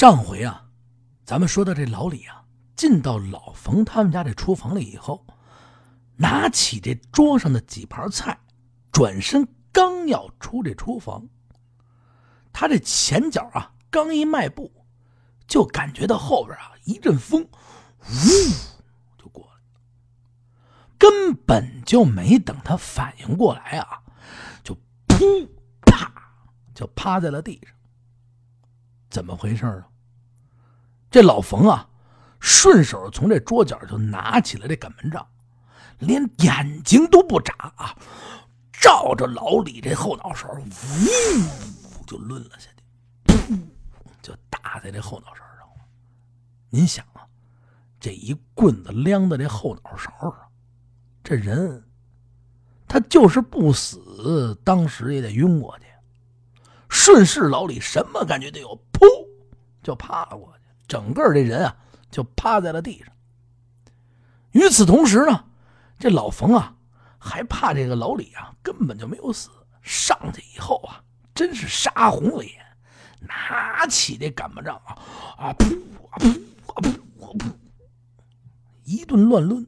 上回啊，咱们说到这老李啊，进到老冯他们家这厨房里以后，拿起这桌上的几盘菜，转身刚要出这厨房，他这前脚啊刚一迈步，就感觉到后边啊一阵风，呜就过来，根本就没等他反应过来啊，就噗啪就趴在了地上。怎么回事啊？这老冯啊，顺手从这桌角就拿起了这擀面杖，连眼睛都不眨啊，照着老李这后脑勺，呜就抡了下去，噗就打在这后脑勺上了。您想啊，这一棍子亮在这后脑勺上，这人他就是不死，当时也得晕过去。顺势，老李什么感觉都有，噗，就趴了过去，整个这人啊就趴在了地上。与此同时呢，这老冯啊还怕这个老李啊根本就没有死，上去以后啊真是杀红了眼，拿起这擀面杖啊啊噗啊噗啊噗啊噗，一顿乱抡，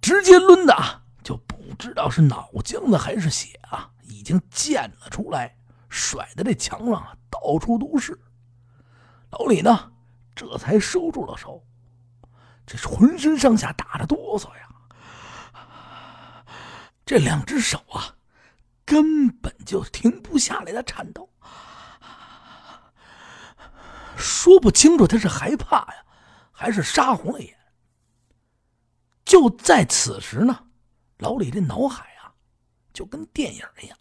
直接抡的啊就不知道是脑浆子还是血啊，已经溅了出来。甩的这墙上啊，到处都是。老李呢，这才收住了手，这浑身上下打着哆嗦呀。这两只手啊，根本就停不下来的颤抖，说不清楚他是害怕呀，还是杀红了眼。就在此时呢，老李这脑海啊，就跟电影一样。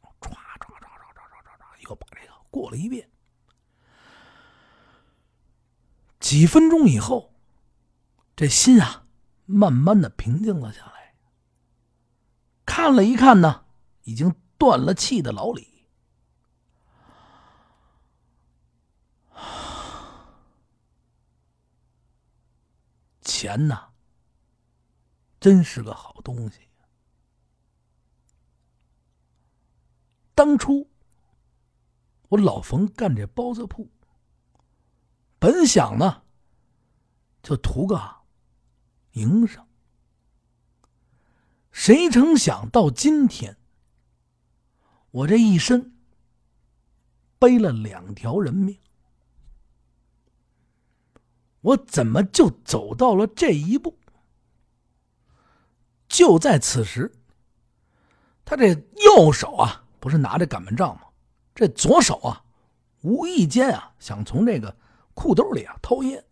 把这个过了一遍，几分钟以后，这心啊，慢慢的平静了下来。看了一看呢，已经断了气的老李，钱呐，真是个好东西。当初。我老冯干这包子铺，本想呢，就图个营生。谁成想到今天，我这一身背了两条人命，我怎么就走到了这一步？就在此时，他这右手啊，不是拿着擀面杖吗？这左手啊，无意间啊，想从这个裤兜里啊掏烟。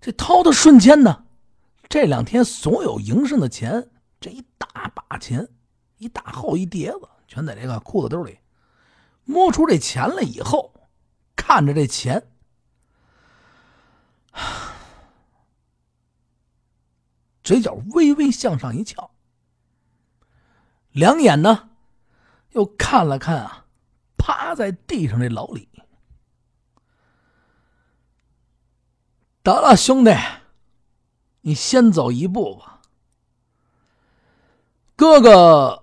这掏的瞬间呢，这两天所有营生的钱，这一大把钱，一大厚一叠子，全在这个裤子兜里。摸出这钱来以后，看着这钱，嘴角微微向上一翘，两眼呢，又看了看啊。趴在地上，这老李，得了，兄弟，你先走一步吧。哥哥，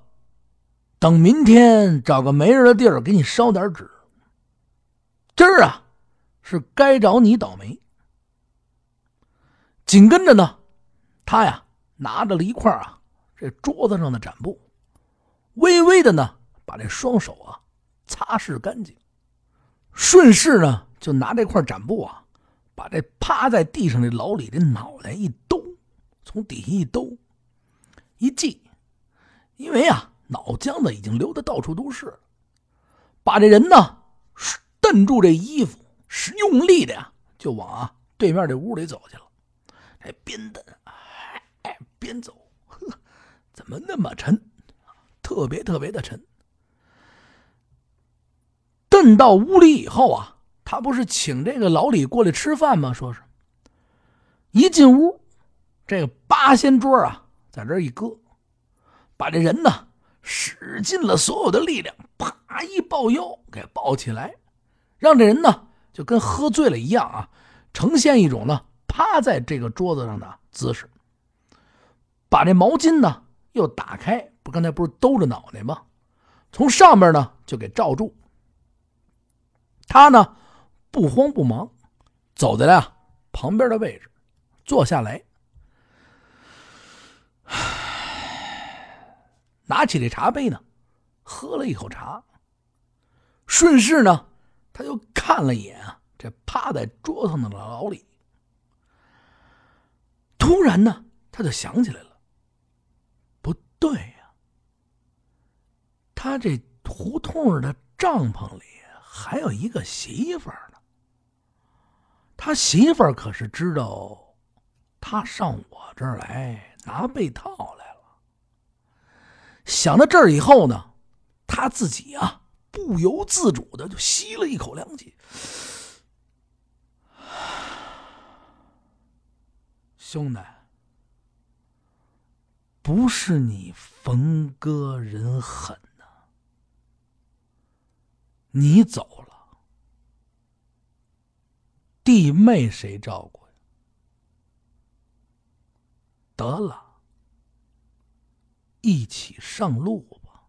等明天找个没人的地儿给你烧点纸。今儿啊，是该找你倒霉。紧跟着呢，他呀拿着了一块啊这桌子上的展布，微微的呢把这双手啊。擦拭干净，顺势呢，就拿这块展布啊，把这趴在地上的老李的脑袋一兜，从底下一兜，一系，因为啊，脑浆子已经流的到处都是，把这人呢，蹬住这衣服，使用力的呀，就往啊对面这屋里走去了。还，边蹬，哎，边走，呵，怎么那么沉？特别特别的沉。奔到屋里以后啊，他不是请这个老李过来吃饭吗？说是，一进屋，这个八仙桌啊，在这一搁，把这人呢使尽了所有的力量，啪一抱腰给抱起来，让这人呢就跟喝醉了一样啊，呈现一种呢趴在这个桌子上的姿势。把这毛巾呢又打开，不刚才不是兜着脑袋吗？从上面呢就给罩住。他呢，不慌不忙，走在了旁边的位置，坐下来，拿起这茶杯呢，喝了一口茶，顺势呢，他就看了一眼啊，这趴在桌上的老李。突然呢，他就想起来了，不对呀，他这胡同的帐篷里还有一个媳妇儿呢。他媳妇儿可是知道他上我这儿来拿被套来了。想到这儿以后呢，他自己啊不由自主的就吸了一口凉气。兄弟，不是你冯哥人狠，你走了，弟妹谁照顾呀？得了，一起上路吧，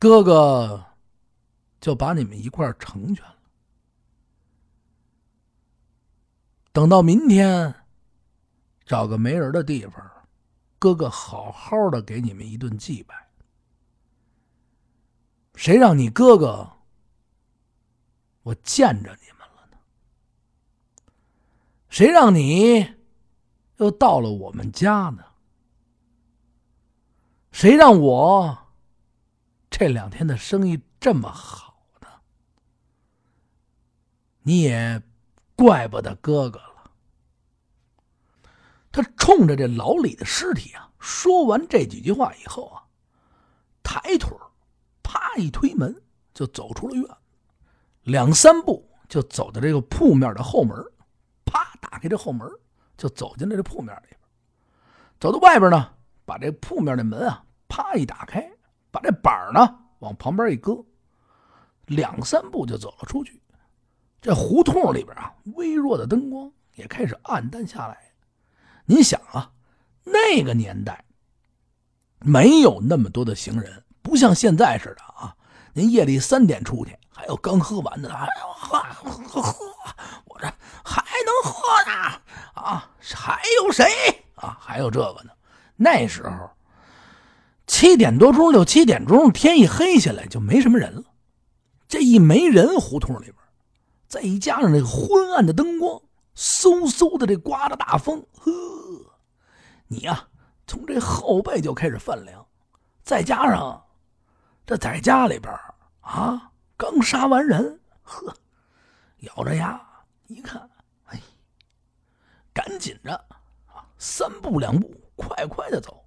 哥哥就把你们一块成全了。等到明天，找个没人的地方，哥哥好好的给你们一顿祭拜。谁让你哥哥我见着你们了呢？谁让你又到了我们家呢？谁让我这两天的生意这么好呢？你也。怪不得哥哥了。他冲着这老李的尸体啊，说完这几句话以后啊，抬腿啪一推门，就走出了院，两三步就走到这个铺面的后门，啪打开这后门，就走进了这铺面里边。走到外边呢，把这铺面的门啊，啪一打开，把这板呢往旁边一搁，两三步就走了出去。这胡同里边啊，微弱的灯光也开始暗淡下来。您想啊，那个年代没有那么多的行人，不像现在似的啊。您夜里三点出去，还有刚喝完的，哎呦喝喝喝，我这还能喝呢啊？还有谁啊？还有这个呢？那时候七点多钟，六七点钟，天一黑下来就没什么人了。这一没人，胡同里边。再加上这个昏暗的灯光，嗖嗖的这刮着大风，呵，你呀从这后背就开始泛凉。再加上这在家里边啊，刚杀完人，呵，咬着牙一看，哎，赶紧着啊，三步两步，快快的走，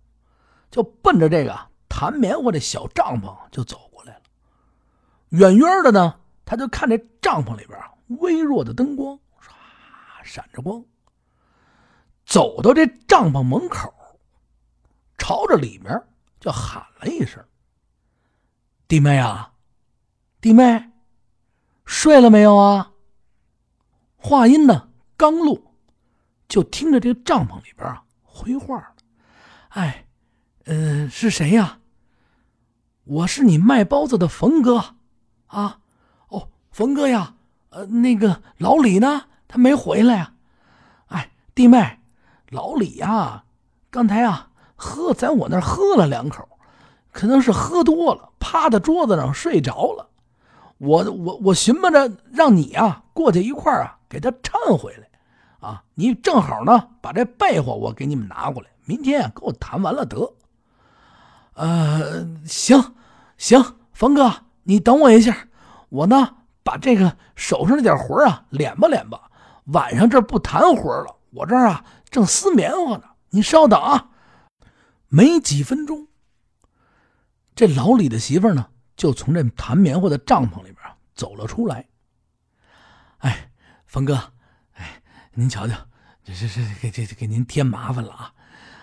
就奔着这个弹棉花的小帐篷就走过来了。远远的呢，他就看这帐篷里边。微弱的灯光，唰闪着光。走到这帐篷门口，朝着里面就喊了一声：“弟妹啊，弟妹，睡了没有啊？”话音呢刚落，就听着这帐篷里边啊回话了：“哎，嗯，是谁呀？我是你卖包子的冯哥，啊，哦，冯哥呀。”呃，那个老李呢？他没回来呀。哎，弟妹，老李呀，刚才啊喝在我那儿喝了两口，可能是喝多了，趴在桌子上睡着了。我我我寻摸着让你啊过去一块啊给他搀回来，啊，你正好呢把这被窝我给你们拿过来，明天啊给我谈完了得。呃，行行，冯哥，你等我一下，我呢。把这个手上那点活啊敛吧敛吧，晚上这不谈活了，我这儿啊正撕棉花呢。你稍等啊，没几分钟，这老李的媳妇呢就从这弹棉花的帐篷里边走了出来。哎，冯哥，哎，您瞧瞧，这这这给给给您添麻烦了啊！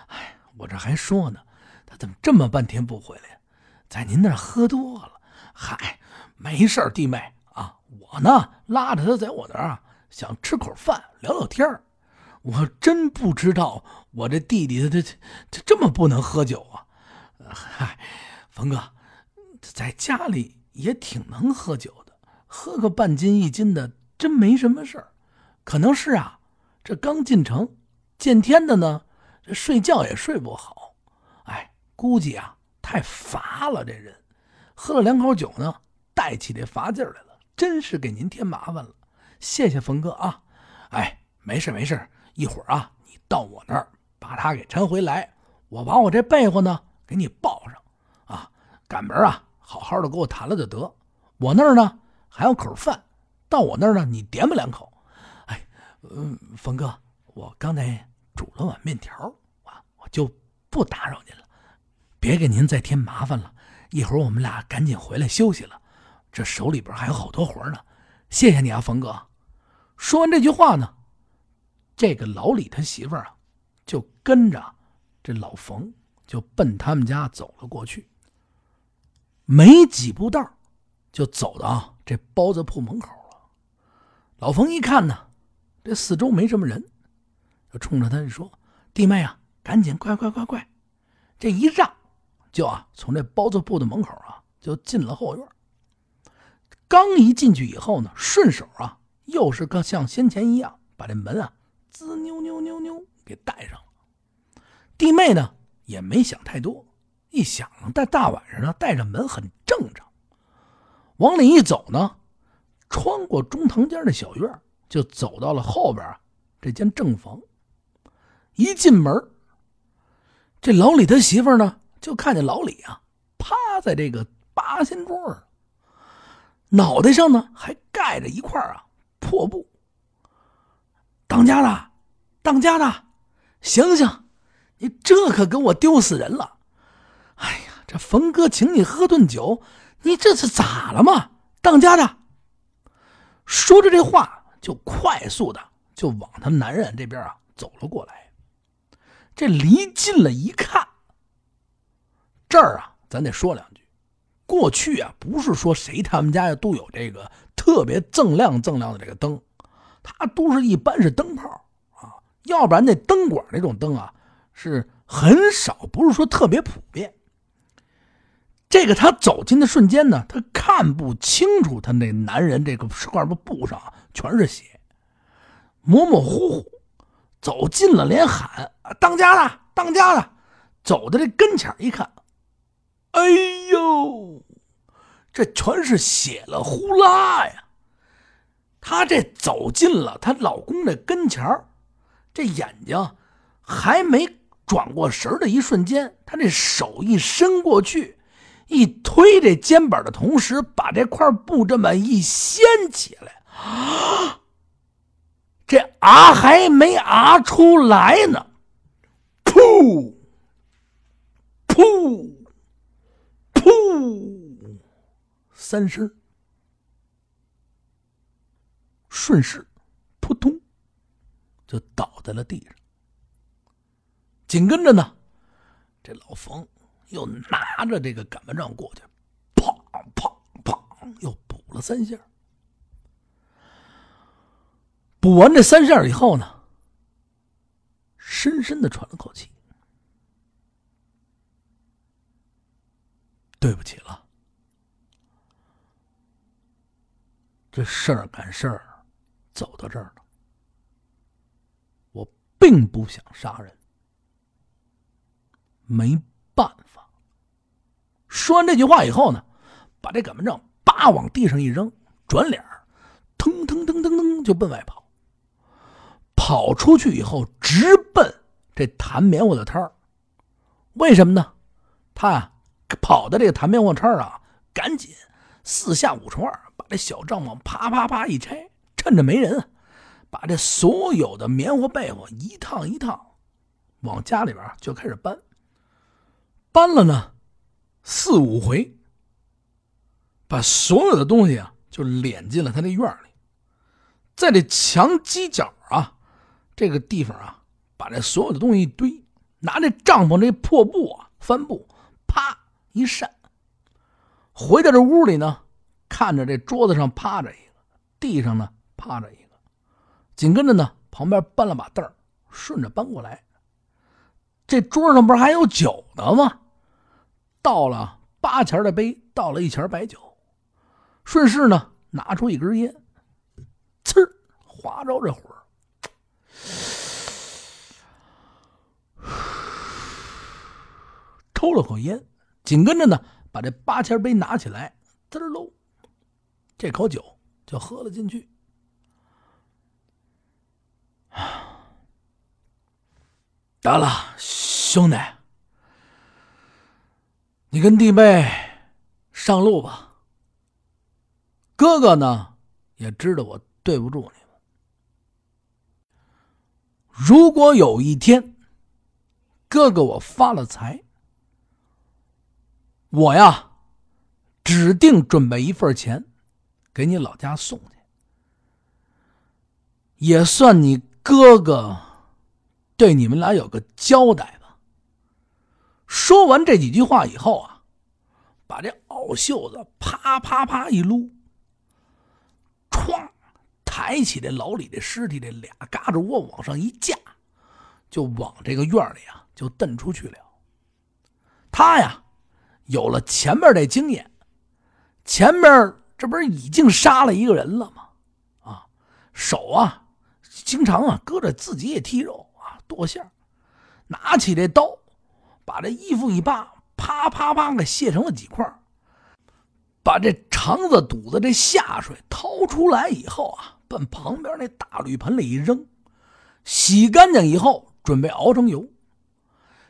哎，我这还说呢，他怎么这么半天不回来？在您那儿喝多了。嗨，没事弟妹啊。我呢，拉着他在我那儿啊，想吃口饭，聊聊天我真不知道我这弟弟他他他这么不能喝酒啊！嗨，冯哥，在家里也挺能喝酒的，喝个半斤一斤的，真没什么事儿。可能是啊，这刚进城，见天的呢，这睡觉也睡不好。哎，估计啊，太乏了。这人喝了两口酒呢，带起这乏劲来了。真是给您添麻烦了，谢谢冯哥啊。哎，没事没事，一会儿啊，你到我那儿把他给搀回来，我把我这被窝呢给你抱上啊。赶门啊，好好的给我谈了就得。我那儿呢。还有口饭，到我那儿呢，你点吧两口。哎，嗯，冯哥，我刚才煮了碗面条，啊，我就不打扰您了，别给您再添麻烦了。一会儿我们俩赶紧回来休息了，这手里边还有好多活呢。谢谢你啊，冯哥。说完这句话呢，这个老李他媳妇儿啊，就跟着这老冯就奔他们家走了过去。没几步道就走到。这包子铺门口了，老冯一看呢，这四周没什么人，就冲着他就说：“弟妹啊，赶紧快快快快！”这一让，就啊从这包子铺的门口啊就进了后院。刚一进去以后呢，顺手啊又是个像先前一样把这门啊滋扭扭扭扭给带上了。弟妹呢也没想太多，一想在大晚上呢带着门很正常。往里一走呢，穿过中堂间的小院，就走到了后边这间正房。一进门，这老李他媳妇呢，就看见老李啊，趴在这个八仙桌上，脑袋上呢还盖着一块啊破布。当家的，当家的，醒醒！你这可给我丢死人了！哎呀，这冯哥请你喝顿酒。你这是咋了嘛，当家的？说着这话，就快速的就往他男人这边啊走了过来。这离近了一看，这儿啊，咱得说两句。过去啊，不是说谁他们家都有这个特别锃亮锃亮的这个灯，它都是一般是灯泡啊，要不然那灯管那种灯啊是很少，不是说特别普遍。这个他走近的瞬间呢，他看不清楚他那男人这个石块布上全是血，模模糊糊。走近了连喊：“当家的，当家的！”走到这跟前一看，哎呦，这全是血了呼啦呀！她这走近了她老公的跟前这眼睛还没转过神的一瞬间，她这手一伸过去。一推这肩膀的同时，把这块布这么一掀起来，这啊还没啊出来呢，噗噗噗，三声，顺势扑通就倒在了地上。紧跟着呢，这老冯。又拿着这个擀面杖过去，砰砰砰，又补了三下。补完这三下以后呢，深深的喘了口气。对不起了，这事儿赶事儿，走到这儿了。我并不想杀人，没办法。说完这句话以后呢，把这擀面杖叭往地上一扔，转脸儿腾腾腾腾腾就奔外跑。跑出去以后，直奔这弹棉花的摊儿。为什么呢？他啊，跑到这个弹棉花摊儿啊，赶紧四下五除二把这小帐篷啪啪啪一拆，趁着没人，把这所有的棉花被窝一趟一趟往家里边就开始搬。搬了呢。四五回，把所有的东西啊，就敛进了他那院里，在这墙犄角啊，这个地方啊，把这所有的东西一堆，拿这帐篷这破布啊，帆布，啪一扇，回到这屋里呢，看着这桌子上趴着一个，地上呢趴着一个，紧跟着呢，旁边搬了把凳顺着搬过来，这桌上不是还有酒呢吗？倒了八钱的杯，倒了一钱白酒，顺势呢拿出一根烟，呲划着这火抽了口烟，紧跟着呢，把这八千杯拿起来，滋喽，这口酒就喝了进去。得了，兄弟，你跟弟妹上路吧。哥哥呢，也知道我对不住你们。如果有一天，哥哥我发了财，我呀，指定准备一份钱，给你老家送去，也算你哥哥。对你们俩有个交代吧。说完这几句话以后啊，把这袄袖子啪啪啪一撸，歘，抬起这老李的尸体，这俩嘎吱窝往上一架，就往这个院里啊就蹬出去了。他呀，有了前面这经验，前面这不是已经杀了一个人了吗？啊，手啊，经常啊搁着自己也剔肉啊。剁馅拿起这刀，把这衣服一扒，啪啪啪给卸成了几块把这肠子肚子这下水掏出来以后啊，奔旁边那大铝盆里一扔，洗干净以后，准备熬成油。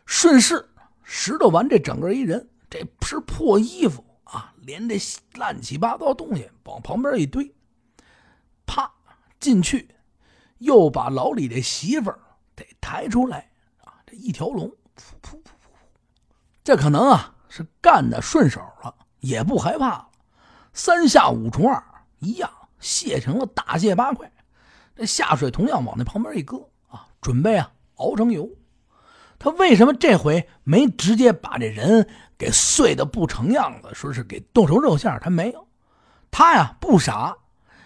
顺势拾掇完这整个一人，这是破衣服啊，连这乱七八糟东西往旁边一堆，啪进去，又把老李这媳妇儿。得抬出来啊！这一条龙，噗噗这可能啊是干的顺手了，也不害怕了。三下五除二，一样卸成了大卸八块。这下水同样往那旁边一搁啊，准备啊熬成油。他为什么这回没直接把这人给碎的不成样子，说是给剁成肉馅他没有，他呀不傻，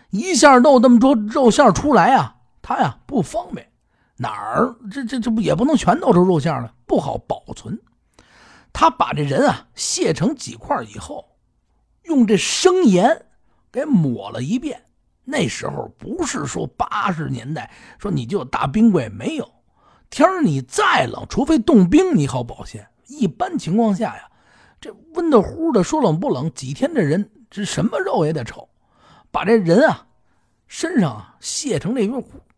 一下弄那么多肉馅出来啊，他呀不方便。哪儿这这这不也不能全弄成肉馅了，不好保存。他把这人啊卸成几块以后，用这生盐给抹了一遍。那时候不是说八十年代说你就有大冰柜没有，天儿你再冷，除非冻冰你好保鲜。一般情况下呀，这温的乎的，说冷不冷，几天这人这什么肉也得臭。把这人啊身上啊卸成这。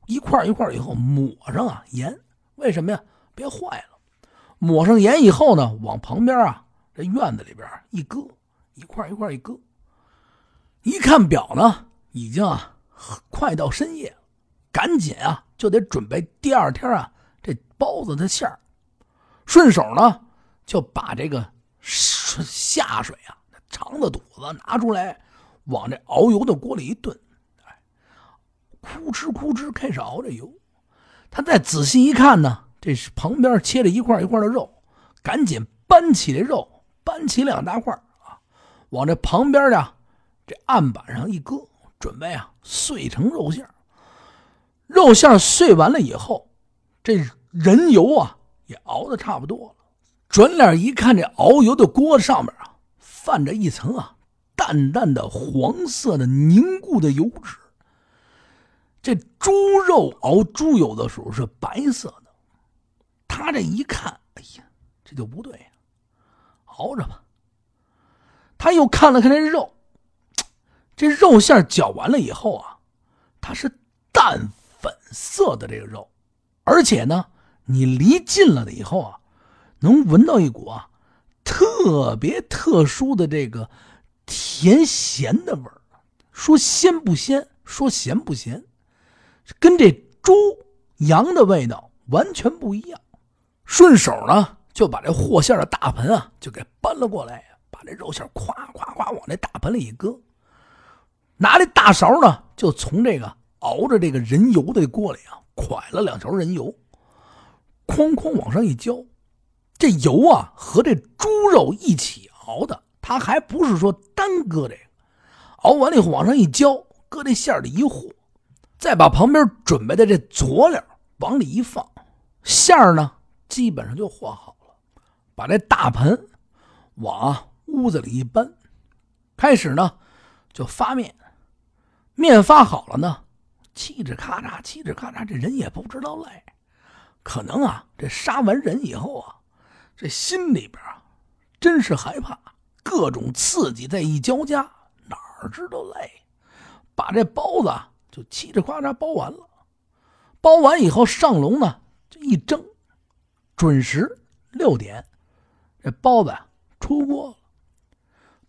一块一块以后抹上啊盐，为什么呀？别坏了。抹上盐以后呢，往旁边啊这院子里边一搁，一块一块一搁。一看表呢，已经啊快到深夜，赶紧啊就得准备第二天啊这包子的馅儿。顺手呢就把这个下水啊肠子肚子拿出来，往这熬油的锅里一炖。哭哧哭哧开始熬着油，他再仔细一看呢，这是旁边切着一块一块的肉，赶紧搬起这肉，搬起两大块啊，往这旁边的这案板上一搁，准备啊碎成肉馅肉馅碎完了以后，这人油啊也熬的差不多了，转脸一看，这熬油的锅上面啊泛着一层啊淡淡的黄色的凝固的油脂。这猪肉熬猪油的时候是白色的，他这一看，哎呀，这就不对呀，熬着吧。他又看了看这肉，这肉馅搅完了以后啊，它是淡粉色的这个肉，而且呢，你离近了以后啊，能闻到一股啊特别特殊的这个甜咸的味儿。说鲜不鲜，说咸不咸。跟这猪羊的味道完全不一样，顺手呢就把这和馅的大盆啊就给搬了过来，把这肉馅咵咵咵往这大盆里一搁，拿这大勺呢就从这个熬着这个人油的锅里啊蒯了两勺人油，哐哐往上一浇，这油啊和这猪肉一起熬的，他还不是说单搁这个，熬完了以后往上一浇，搁这馅里一和。再把旁边准备的这佐料往里一放，馅儿呢基本上就和好了。把这大盆往屋子里一搬，开始呢就发面。面发好了呢，嘁哧咔嚓，嘁哧咔嚓，这人也不知道累。可能啊，这杀完人以后啊，这心里边啊，真是害怕，各种刺激在一交加，哪儿知道累，把这包子就嘁哧咔嚓包完了。包完以后上笼呢，就一蒸，准时六点，这包子出锅了。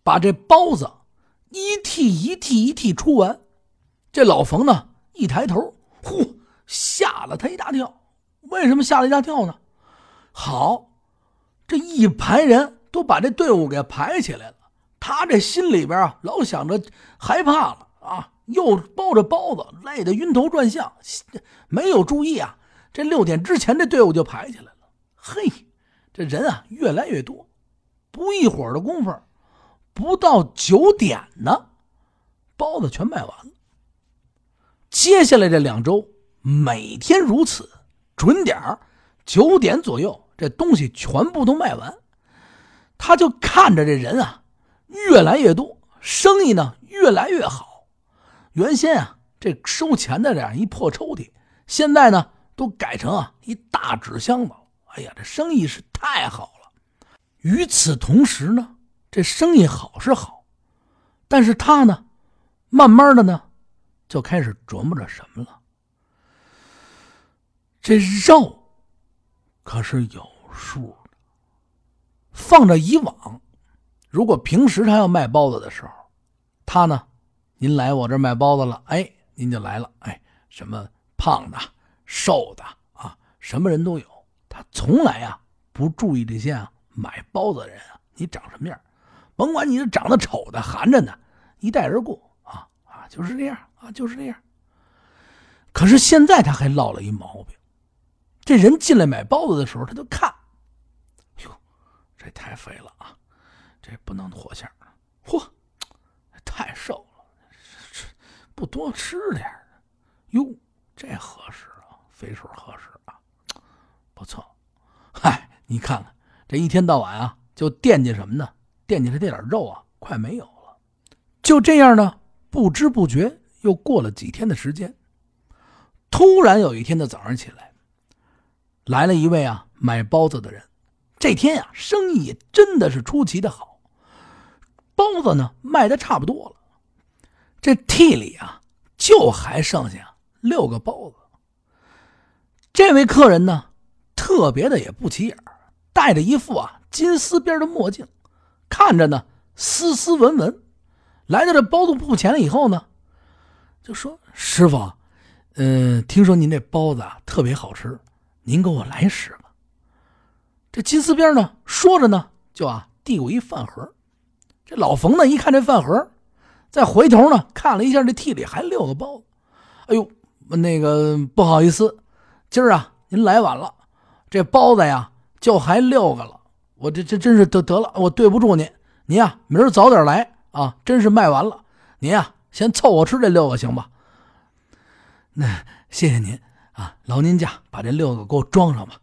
把这包子一屉一屉一屉出完，这老冯呢一抬头，呼，吓了他一大跳。为什么吓了一大跳呢？好，这一排人都把这队伍给排起来了，他这心里边啊老想着害怕了啊，又包着包子，累得晕头转向，没有注意啊，这六点之前这队伍就排起来。嘿，这人啊越来越多，不一会儿的功夫。不到九点呢，包子全卖完了。接下来这两周，每天如此，准点九点左右，这东西全部都卖完。他就看着这人啊，越来越多，生意呢越来越好。原先啊，这收钱的这样一破抽屉，现在呢都改成啊一大纸箱子。哎呀，这生意是太好了。与此同时呢。这生意好是好，但是他呢，慢慢的呢，就开始琢磨着什么了。这肉可是有数的，放着以往，如果平时他要卖包子的时候，他呢，您来我这卖包子了，哎，您就来了，哎，什么胖的、瘦的啊，什么人都有，从来啊不注意这些啊买包子的人啊，你长什么样。甭管你是长得丑的、寒碜的，一带而过啊啊，就是这样啊，就是这样。可是现在他还落了一毛病，这人进来买包子的时候，他就看，哟，这太肥了啊，这不能活馅嚯，太瘦了，吃不多吃点哟，这合适啊，肥水合适，不错。嗨，你看看这一天到晚啊，就惦记什么呢？惦记着这点肉啊，快没有了。就这样呢，不知不觉又过了几天的时间。突然有一天的早上起来，来了一位啊买包子的人。这天呀，生意真的是出奇的好，包子呢卖的差不多了。这屉里啊，就还剩下六个包子。这位客人呢，特别的也不起眼戴着一副啊金丝边的墨镜。看着呢，斯斯文文，来到这包子铺前了以后呢，就说：“师傅，嗯，听说您这包子啊特别好吃，您给我来十个。”这金丝边呢，说着呢，就啊递过一饭盒。这老冯呢一看这饭盒，再回头呢看了一下这屉里还六个包子，哎呦，那个不好意思，今儿啊您来晚了，这包子呀就还六个了。我这这真是得得了，我对不住您，您呀，明儿早点来啊！真是卖完了，您呀，先凑合吃这六个行吧？那谢谢您啊，劳您驾，把这六个给我装上吧。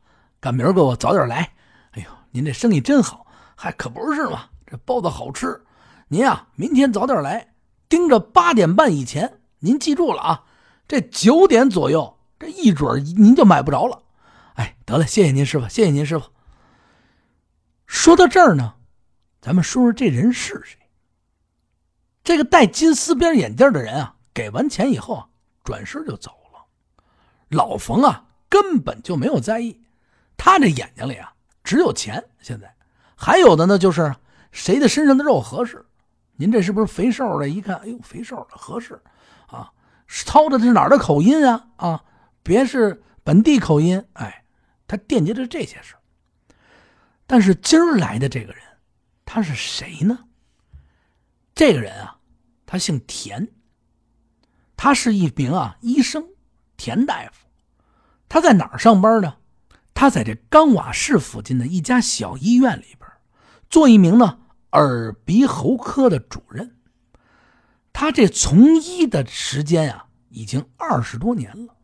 赶明儿给我早点来。哎呦，您这生意真好，还可不是嘛？这包子好吃，您呀，明天早点来，盯着八点半以前。您记住了啊，这九点左右，这一准您就买不着了。得了，谢谢您师傅，谢谢您师傅。说到这儿呢，咱们说说这人是谁。这个戴金丝边眼镜的人啊，给完钱以后啊，转身就走了。老冯啊，根本就没有在意，他这眼睛里啊，只有钱。现在还有的呢，就是谁的身上的肉合适。您这是不是肥瘦的？一看，哎呦，肥瘦的合适啊。操的是哪儿的口音啊？啊，别是本地口音。哎，他惦记着这些事但是今儿来的这个人，他是谁呢？这个人啊，他姓田，他是一名啊医生，田大夫。他在哪儿上班呢？他在这冈瓦市附近的一家小医院里边，做一名呢耳鼻喉科的主任。他这从医的时间啊，已经二十多年了，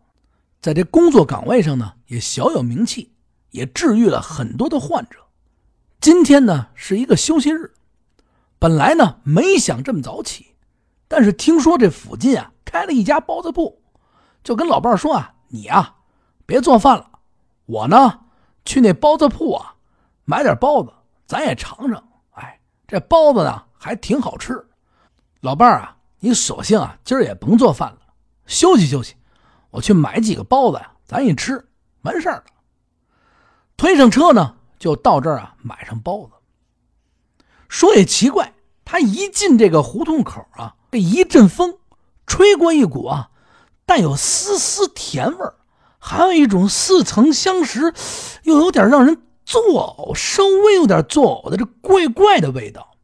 在这工作岗位上呢，也小有名气，也治愈了很多的患者。今天呢是一个休息日，本来呢没想这么早起，但是听说这附近啊开了一家包子铺，就跟老伴说啊：“你啊别做饭了，我呢去那包子铺啊买点包子，咱也尝尝。哎，这包子呢还挺好吃。老伴啊，你索性啊今儿也甭做饭了，休息休息，我去买几个包子呀，咱一吃完事儿了。推上车呢，就到这儿啊买上包子。说也奇怪，他一进这个胡同口啊，这一阵风吹过一股啊，带有丝丝甜味儿，还有一种似曾相识，又有点让人作呕，稍微有点作呕的这怪怪的味道，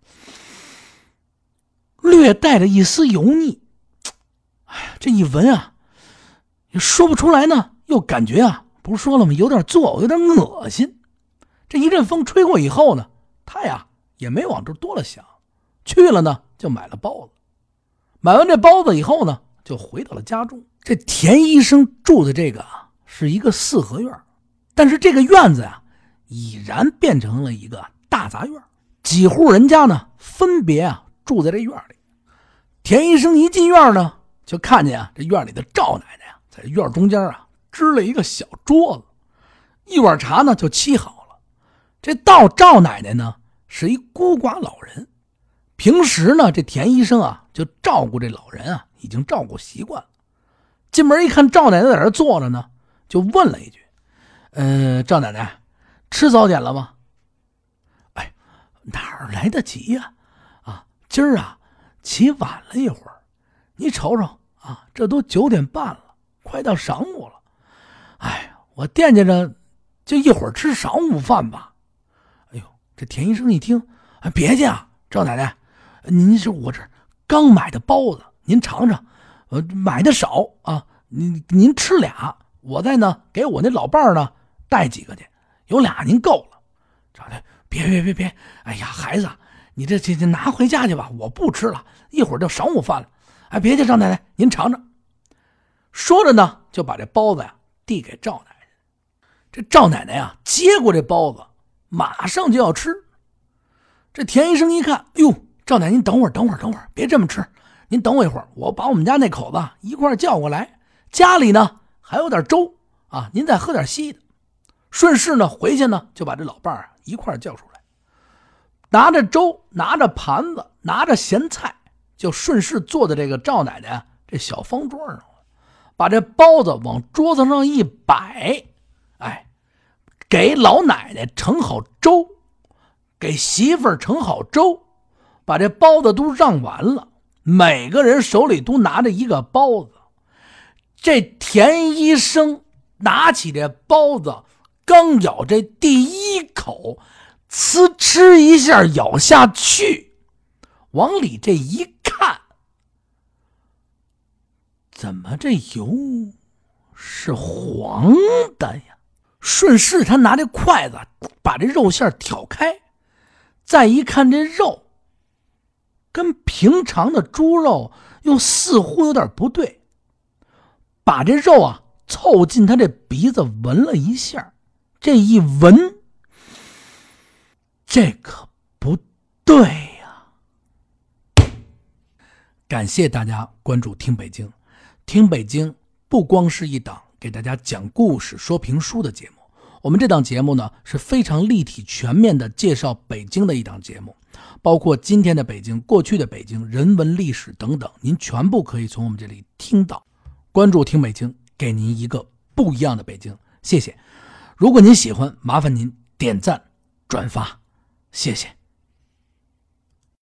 略带着一丝油腻。哎呀，这一闻啊，说不出来呢，又感觉啊，不是说了吗？有点作呕，有点恶心。这一阵风吹过以后呢，他呀。也没往这多了想，去了呢就买了包子，买完这包子以后呢，就回到了家中。这田医生住的这个啊是一个四合院，但是这个院子呀已然变成了一个大杂院，几户人家呢分别啊住在这院里。田医生一进院呢，就看见啊这院里的赵奶奶在院中间啊支了一个小桌子，一碗茶呢就沏好了。这到赵奶奶呢。是一孤寡老人，平时呢，这田医生啊就照顾这老人啊，已经照顾习惯了。进门一看赵奶奶在这坐着呢，就问了一句：“呃，赵奶奶，吃早点了吗？”“哎，哪来得及呀？啊，今儿啊起晚了一会儿。你瞅瞅啊，这都九点半了，快到晌午了。哎，我惦记着，就一会儿吃晌午饭吧。”哎呦这田医生一听，别介啊，赵奶奶，您是我这刚买的包子，您尝尝。呃，买的少啊，您您吃俩，我再呢给我那老伴儿呢带几个去，有俩您够了。赵奶奶，别别别别，哎呀，孩子，你这这这拿回家去吧，我不吃了，一会儿就晌午饭了。哎，别介，赵奶奶，您尝尝。说着呢，就把这包子呀递给赵奶奶。这赵奶奶呀接过这包子。马上就要吃，这田医生一看，哟，赵奶奶，您等会儿，等会儿，等会儿，别这么吃，您等我一会儿，我把我们家那口子一块叫过来，家里呢还有点粥啊，您再喝点稀的。顺势呢回去呢，就把这老伴儿一块叫出来，拿着粥，拿着盘子，拿着咸菜，就顺势坐在这个赵奶奶这小方桌上，把这包子往桌子上一摆，哎。给老奶奶盛好粥，给媳妇儿盛好粥，把这包子都让完了。每个人手里都拿着一个包子。这田医生拿起这包子，刚咬这第一口，呲哧一下咬下去，往里这一看，怎么这油是黄的呀？顺势，他拿这筷子把这肉馅挑开，再一看这肉，跟平常的猪肉又似乎有点不对。把这肉啊凑近他这鼻子闻了一下，这一闻，这可不对呀！感谢大家关注听北京，听北京不光是一档。给大家讲故事、说评书的节目，我们这档节目呢是非常立体、全面的介绍北京的一档节目，包括今天的北京、过去的北京、人文历史等等，您全部可以从我们这里听到。关注听北京，给您一个不一样的北京。谢谢。如果您喜欢，麻烦您点赞、转发，谢谢。